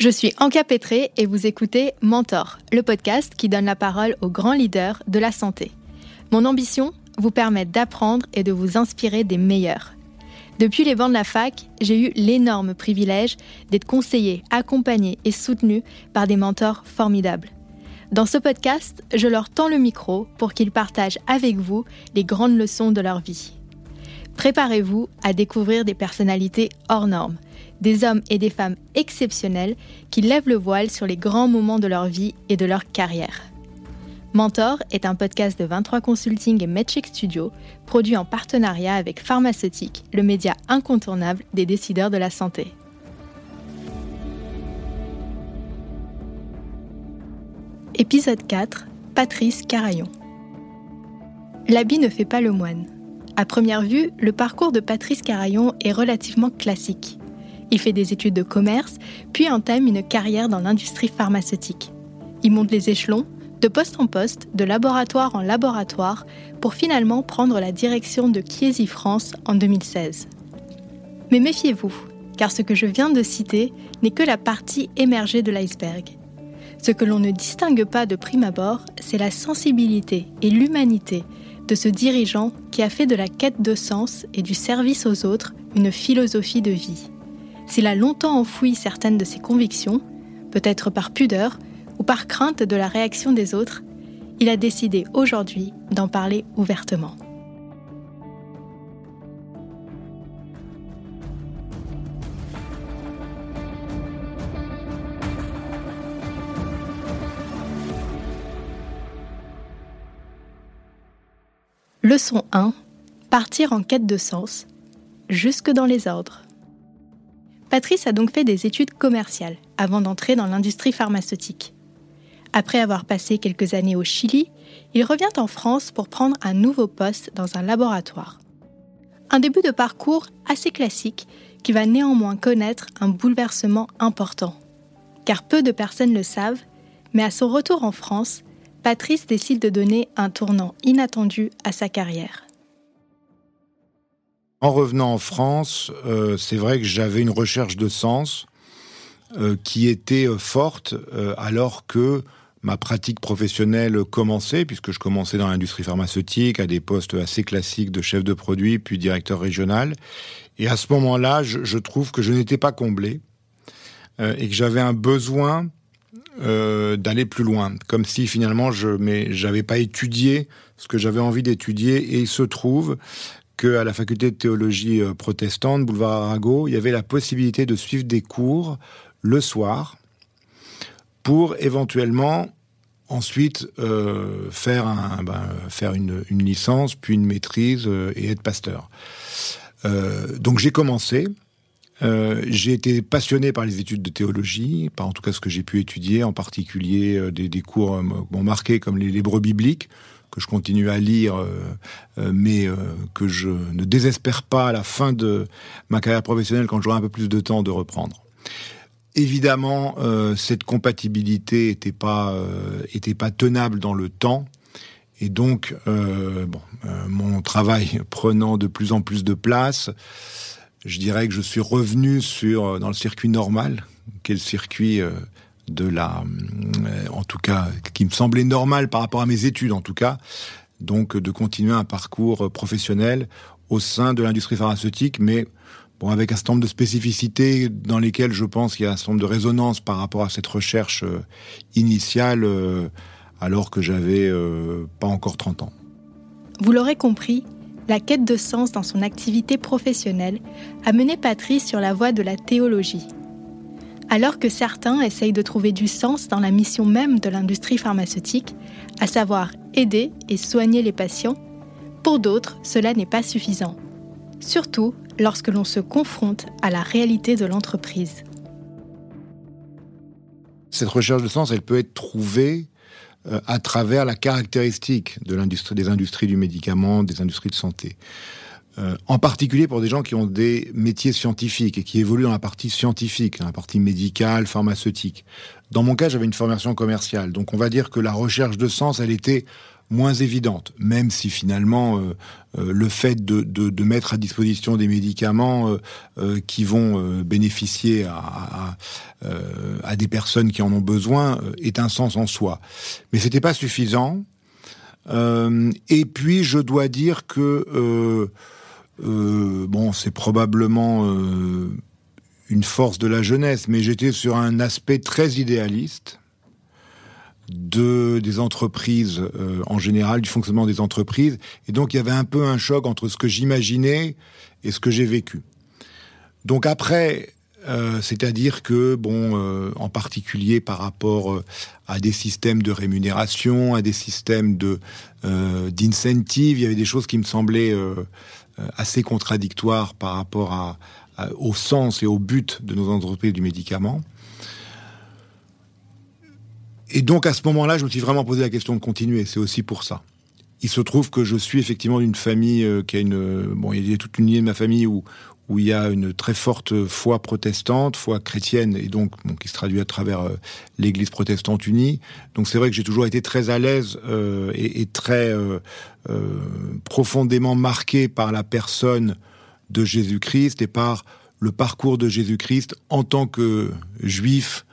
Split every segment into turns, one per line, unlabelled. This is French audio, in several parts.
Je suis Anka Petré et vous écoutez Mentor, le podcast qui donne la parole aux grands leaders de la santé. Mon ambition Vous permettre d'apprendre et de vous inspirer des meilleurs. Depuis les bancs de la fac, j'ai eu l'énorme privilège d'être conseillé, accompagné et soutenu par des mentors formidables. Dans ce podcast, je leur tends le micro pour qu'ils partagent avec vous les grandes leçons de leur vie. Préparez-vous à découvrir des personnalités hors normes, des hommes et des femmes exceptionnels qui lèvent le voile sur les grands moments de leur vie et de leur carrière. Mentor est un podcast de 23 Consulting et MedCheck Studio, produit en partenariat avec Pharmaceutique, le média incontournable des décideurs de la santé. Épisode 4 Patrice Carayon L'habit ne fait pas le moine. À première vue, le parcours de Patrice Carayon est relativement classique. Il fait des études de commerce, puis entame une carrière dans l'industrie pharmaceutique. Il monte les échelons, de poste en poste, de laboratoire en laboratoire, pour finalement prendre la direction de Chiesi France en 2016. Mais méfiez-vous, car ce que je viens de citer n'est que la partie émergée de l'iceberg. Ce que l'on ne distingue pas de prime abord, c'est la sensibilité et l'humanité de ce dirigeant qui a fait de la quête de sens et du service aux autres une philosophie de vie. S'il a longtemps enfoui certaines de ses convictions, peut-être par pudeur ou par crainte de la réaction des autres, il a décidé aujourd'hui d'en parler ouvertement. Leçon 1. Partir en quête de sens, jusque dans les ordres. Patrice a donc fait des études commerciales avant d'entrer dans l'industrie pharmaceutique. Après avoir passé quelques années au Chili, il revient en France pour prendre un nouveau poste dans un laboratoire. Un début de parcours assez classique qui va néanmoins connaître un bouleversement important. Car peu de personnes le savent, mais à son retour en France, Patrice décide de donner un tournant inattendu à sa carrière.
En revenant en France, euh, c'est vrai que j'avais une recherche de sens euh, qui était euh, forte alors que ma pratique professionnelle commençait, puisque je commençais dans l'industrie pharmaceutique à des postes assez classiques de chef de produit, puis directeur régional. Et à ce moment-là, je, trouve que je n'étais pas comblé et que j'avais un besoin d'aller plus loin, comme si finalement je n'avais pas étudié ce que j'avais envie d'étudier. Et il se trouve qu'à la faculté de théologie euh, protestante, boulevard Arago, il y avait la possibilité de suivre des cours le soir pour éventuellement ensuite euh, faire, un, ben, faire une, licence, puis une maîtrise euh, et être pasteur. donc j'ai commencé. j'ai été passionné par les études de théologie, par en tout cas ce que j'ai pu étudier, en particulier des, cours bon, marqués comme les, les bibliques, que je continue à lire, euh, euh, mais euh, que je ne désespère pas à la fin de ma carrière professionnelle, quand j'aurai un peu plus de temps, de reprendre. Évidemment, cette compatibilité n'était pas, tenable dans le temps. Et donc, bon, mon travail prenant de plus en plus de place, je dirais que je suis revenu sur dans le circuit normal, qui est le circuit de la, euh, en tout cas, qui me semblait normal par rapport à mes études, en tout cas, donc de continuer un parcours professionnel au sein de l'industrie pharmaceutique, mais bon, avec un certain nombre de spécificités dans lesquelles je pense qu'il y a un certain nombre de résonances par rapport à cette recherche euh, initiale, euh, alors que j'avais pas encore 30 ans.
Vous l'aurez compris, la quête de sens dans son activité professionnelle a mené Patrice sur la voie de la théologie. Alors que certains essayent de trouver du sens dans la mission même de l'industrie pharmaceutique, à savoir aider et soigner les patients, pour d'autres, cela n'est pas suffisant. Surtout lorsque l'on se confronte à la réalité de l'entreprise.
Cette recherche de sens, elle peut être trouvée euh, à travers la caractéristique des industries du médicament, des industries de santé. En particulier pour des gens qui ont des métiers scientifiques et qui évoluent dans la partie scientifique, dans la partie médicale, pharmaceutique. Dans mon cas, j'avais une formation commerciale, donc on va dire que la recherche de sens, elle était moins évidente, même si finalement euh, euh, le fait de, mettre à disposition des médicaments euh, qui vont bénéficier à, à, des personnes qui en ont besoin est un sens en soi. Mais c'était pas suffisant. et puis je dois dire que bon, c'est probablement une force de la jeunesse, mais j'étais sur un aspect très idéaliste de des entreprises euh, en général, du fonctionnement des entreprises. Et donc il y avait un peu un choc entre ce que j'imaginais et ce que j'ai vécu. Donc après, euh, c'est-à-dire que bon, euh, en particulier par rapport à des systèmes de rémunération, à des systèmes de d'incentive, il y avait des choses qui me semblaient assez contradictoires par rapport au sens et au but de nos entreprises du médicament. Et donc à ce moment-là, je me suis vraiment posé la question de continuer. C'est aussi pour ça. Il se trouve que je suis effectivement d'une famille euh, qui a une bon, il y a toute une lignée de ma famille où où il y a une très forte foi protestante, foi chrétienne, et donc bon, qui se traduit à travers euh, l'Église protestante unie. Donc c'est vrai que j'ai toujours été très à l'aise euh, et, très euh, profondément marqué par la personne de Jésus-Christ et par le parcours de Jésus-Christ en tant que juif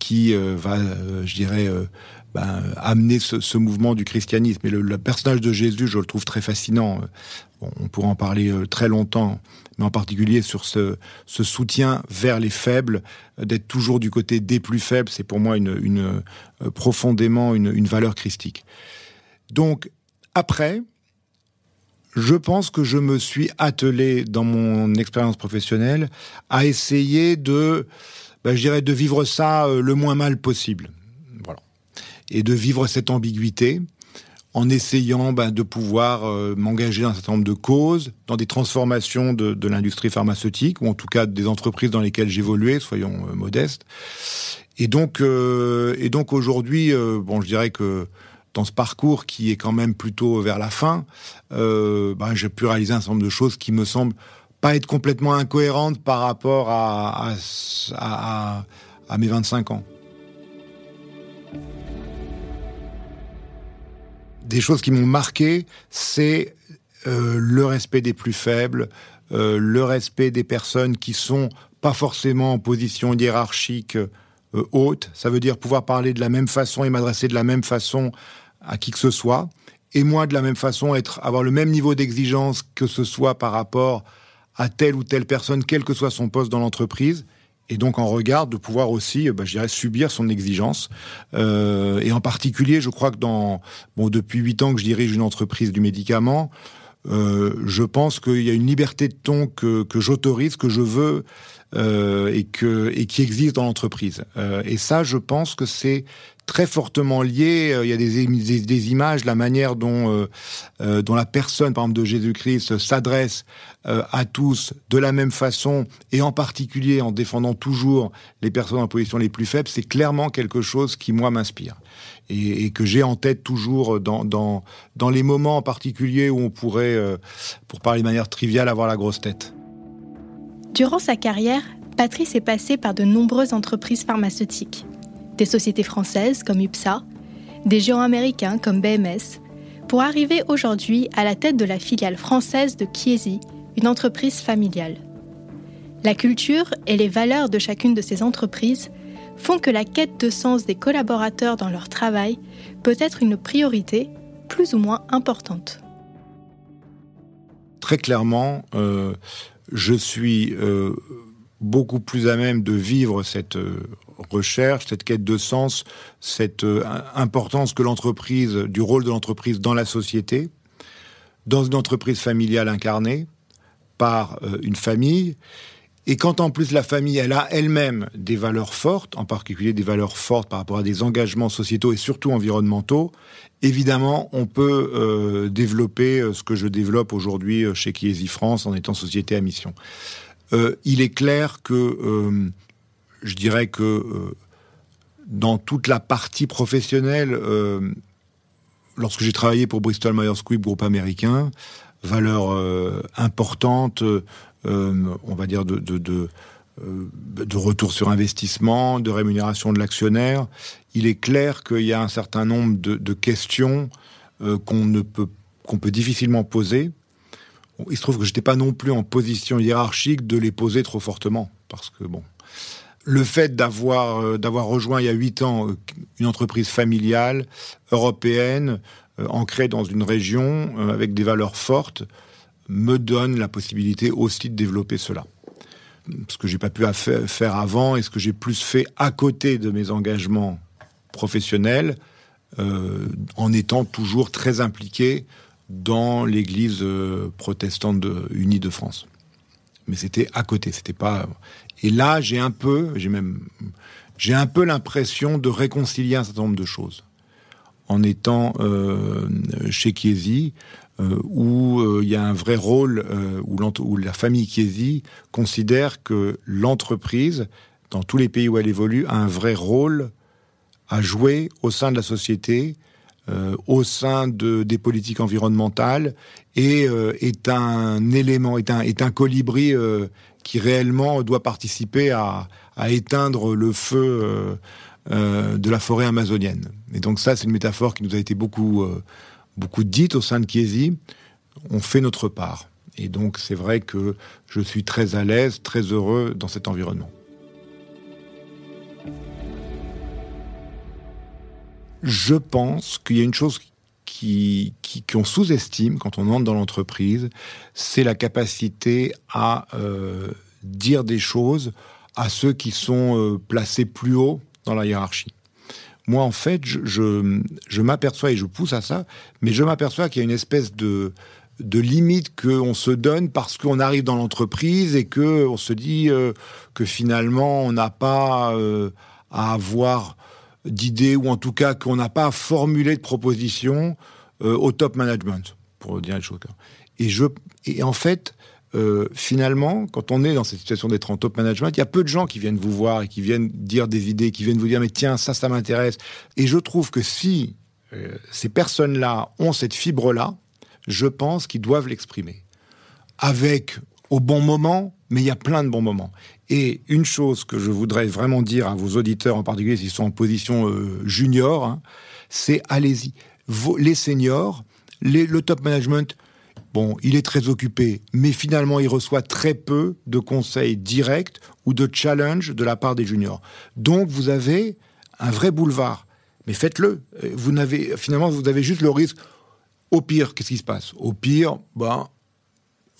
qui va, je dirais, ben, amener ce, mouvement du christianisme. Et le, personnage de Jésus, je le trouve très fascinant. On pourrait en parler très longtemps, mais en particulier sur ce, soutien vers les faibles, d'être toujours du côté des plus faibles, c'est pour moi une, une profondément une, valeur christique. Donc, après, je pense que je me suis attelé dans mon expérience professionnelle à essayer de ben, je dirais de vivre ça euh, le moins mal possible. Et de vivre cette ambiguïté en essayant ben, de pouvoir euh, m'engager dans un certain nombre de causes, dans des transformations de, l'industrie pharmaceutique, ou en tout cas des entreprises dans lesquelles j'évoluais, soyons euh, modestes. Et donc, et donc aujourd'hui, bon, je dirais que dans ce parcours qui est quand même plutôt vers la fin, ben, j'ai pu réaliser un certain nombre de choses qui me semblent pas être complètement incohérente par rapport à, mes 25 ans. Des choses qui m'ont marqué, c'est euh, le respect des plus faibles, euh, le respect des personnes qui sont pas forcément en position hiérarchique euh, haute. Ça veut dire pouvoir parler de la même façon et m'adresser de la même façon à qui que ce soit. Et moi, de la même façon, être, avoir le même niveau d'exigence que ce soit par rapport à telle ou telle personne, quel que soit son poste dans l'entreprise, et donc en regard de pouvoir aussi, bah, je dirais, subir son exigence. Euh, et en particulier, je crois que dans bon depuis huit ans que je dirige une entreprise du médicament, euh, je pense qu'il y a une liberté de ton que, que j'autorise, que je veux euh, et que et qui existe dans l'entreprise. Euh, et ça, je pense que c'est très fortement lié. Euh, il y a des, des, des images, la manière dont, euh, euh, dont la personne, par exemple, de Jésus-Christ s'adresse à tous de la même façon, et en particulier en défendant toujours les personnes en position les plus faibles, c'est clairement quelque chose qui, moi, m'inspire. Et, et, que j'ai en tête toujours dans, dans, dans les moments en particulier où on pourrait, pour parler de manière triviale, avoir la grosse tête.
Durant sa carrière, Patrice est passé par de nombreuses entreprises pharmaceutiques des sociétés françaises comme UPSA, des géants américains comme BMS, pour arriver aujourd'hui à la tête de la filiale française de Chiesi, une entreprise familiale. La culture et les valeurs de chacune de ces entreprises font que la quête de sens des collaborateurs dans leur travail peut être une priorité plus ou moins importante.
Très clairement, euh, je suis euh, beaucoup plus à même de vivre cette euh, recherche, cette quête de sens, cette euh, importance que l'entreprise, du rôle de l'entreprise dans la société, dans une entreprise familiale incarnée par une famille, et quand en plus la famille, elle a elle-même des valeurs fortes, en particulier des valeurs fortes par rapport à des engagements sociétaux et surtout environnementaux, évidemment, on peut euh, développer euh, ce que je développe aujourd'hui chez Chiesi France en étant société à mission. Euh, il est clair que euh, je dirais que euh, dans toute la partie professionnelle, lorsque j'ai travaillé pour Bristol Myers Squibb, groupe américain, valeurs importantes, on va dire de, de, de, retour sur investissement, de rémunération de l'actionnaire. Il est clair qu'il y a un certain nombre de, questions qu'on ne peut qu'on peut difficilement poser. Il se trouve que je n'étais pas non plus en position hiérarchique de les poser trop fortement, parce que bon, le fait d'avoir euh, rejoint il y a huit ans euh, une entreprise familiale européenne euh, ancrée dans une région avec des valeurs fortes me donne la possibilité aussi de développer cela. Ce que j'ai pas pu faire avant et ce que j'ai plus fait à côté de mes engagements professionnels, en étant toujours très impliqué dans l'Église protestante unie de France. Mais c'était à côté, c'était pas. Et là, j'ai un peu, j'ai même, j'ai un peu l'impression de réconcilier un certain nombre de choses en étant euh, chez Chiesi, euh, où euh, il y a un vrai rôle, où, où, la famille Chiesi considère que l'entreprise, dans tous les pays où elle évolue, a un vrai rôle à jouer au sein de la société, au sein de, des politiques environnementales, et est un élément, est un, colibri qui réellement doit participer à, éteindre le feu euh, euh, de la forêt amazonienne. Et donc ça, c'est une métaphore qui nous a été beaucoup, euh, beaucoup dite au sein de Chiesi. On fait notre part. Et donc c'est vrai que je suis très à l'aise, très heureux dans cet environnement. Je pense qu'il y a une chose qu'on sous-estime quand on entre dans l'entreprise, c'est la capacité à euh, dire des choses à ceux qui sont euh, placés plus haut dans la hiérarchie. Moi, en fait, je, m'aperçois, et je pousse à ça, mais je m'aperçois qu'il y a une espèce de, de limite qu'on se donne parce qu'on arrive dans l'entreprise et qu'on se dit euh, que finalement, on n'a pas à avoir d'idées, ou en tout cas qu'on n'a pas formulé de propositions euh, au top management, pour dire les choses. Et, je, et en fait, euh, finalement, quand on est dans cette situation d'être en top management, il y a peu de gens qui viennent vous voir et qui viennent dire des idées, qui viennent vous dire mais tiens ça ça m'intéresse. Et je trouve que si euh, ces personnes-là ont cette fibre-là, je pense qu'ils doivent l'exprimer avec au bon moment, mais il y a plein de bons moments. Et une chose que je voudrais vraiment dire à vos auditeurs, en particulier s'ils sont en position euh, junior, hein, c'est allez-y. Les seniors, le top management, bon, il est très occupé, mais finalement, il reçoit très peu de conseils directs ou de challenge de la part des juniors. Donc, vous avez un vrai boulevard. Mais faites-le. Vous n'avez, finalement, vous avez juste le risque. Au pire, qu'est-ce qui se passe? Au pire, ben,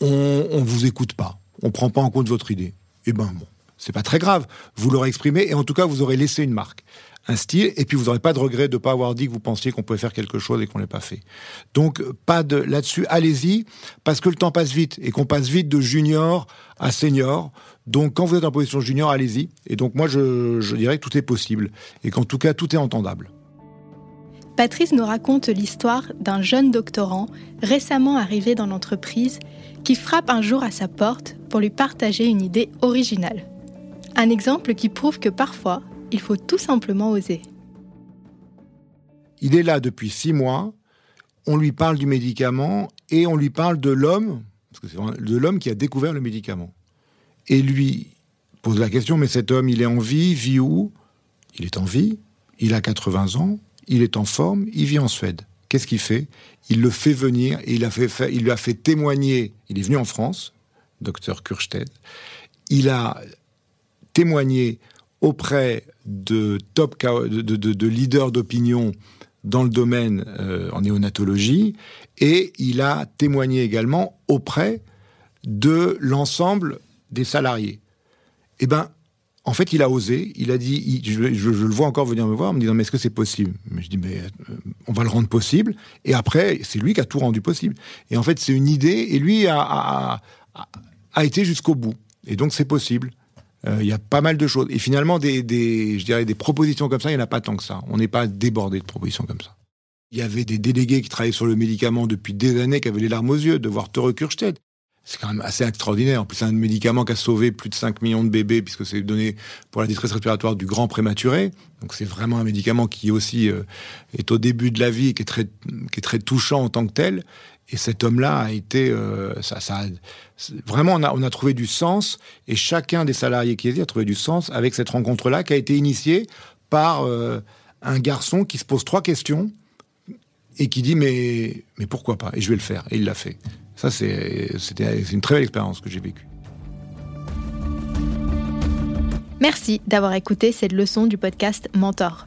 on, ne vous écoute pas. On prend pas en compte votre idée eh ben bon, c'est pas très grave. Vous l'aurez exprimé et en tout cas, vous aurez laissé une marque, un style, et puis vous n'aurez pas de regret de ne pas avoir dit que vous pensiez qu'on pouvait faire quelque chose et qu'on l'ait pas fait. Donc, pas de là-dessus. Allez-y, parce que le temps passe vite et qu'on passe vite de junior à senior. Donc, quand vous êtes en position junior, allez-y. Et donc, moi, je, je dirais que tout est possible et qu'en tout cas, tout est entendable.
Patrice nous raconte l'histoire d'un jeune doctorant récemment arrivé dans l'entreprise qui frappe un jour à sa porte pour lui partager une idée originale. Un exemple qui prouve que parfois, il faut tout simplement oser.
Il est là depuis six mois, on lui parle du médicament et on lui parle de l'homme, parce que c'est de l'homme qui a découvert le médicament. Et lui pose la question, mais cet homme, il est en vie, vit où? Il est en vie, il a 80 ans, il est en forme, il vit en Suède. Qu'est-ce qu'il fait? Il le fait venir et il, lui a fait témoigner. Il est venu en France, docteur Kurstedt. Il a témoigné auprès de leaders d'opinion dans le domaine euh, en néonatologie et il a témoigné également auprès de l'ensemble des salariés. Eh ben, en fait, il a osé, il a dit, je, le vois encore venir me voir en me disant, mais est-ce que c'est possible? Mais je dis, mais euh, on va le rendre possible. Et après, c'est lui qui a tout rendu possible. Et en fait, c'est une idée, et lui a, été jusqu'au bout. Et donc, c'est possible. Euh, il y a pas mal de choses. Et finalement, des, je dirais, des propositions comme ça, il n'y en a pas tant que ça. On n'est pas débordé de propositions comme ça. Il y avait des délégués qui travaillaient sur le médicament depuis des années, qui avaient les larmes aux yeux de voir Tore c'est quand même assez extraordinaire. En plus, c'est un médicament qui a sauvé plus de 5 millions de bébés, puisque c'est donné pour la détresse respiratoire du grand prématuré. Donc c'est vraiment un médicament qui aussi euh, est au début de la vie et qui est, très, qui est très touchant en tant que tel. Et cet homme-là a été, euh, ça, ça, vraiment, on a, on a trouvé du sens. Et chacun des salariés qui étaient a trouvé du sens avec cette rencontre-là, qui a été initiée par euh, un garçon qui se pose trois questions et qui dit mais mais pourquoi pas? Et je vais le faire. Et il l'a fait. Ça, c'est une très belle expérience que j'ai vécue.
Merci d'avoir écouté cette leçon du podcast Mentor.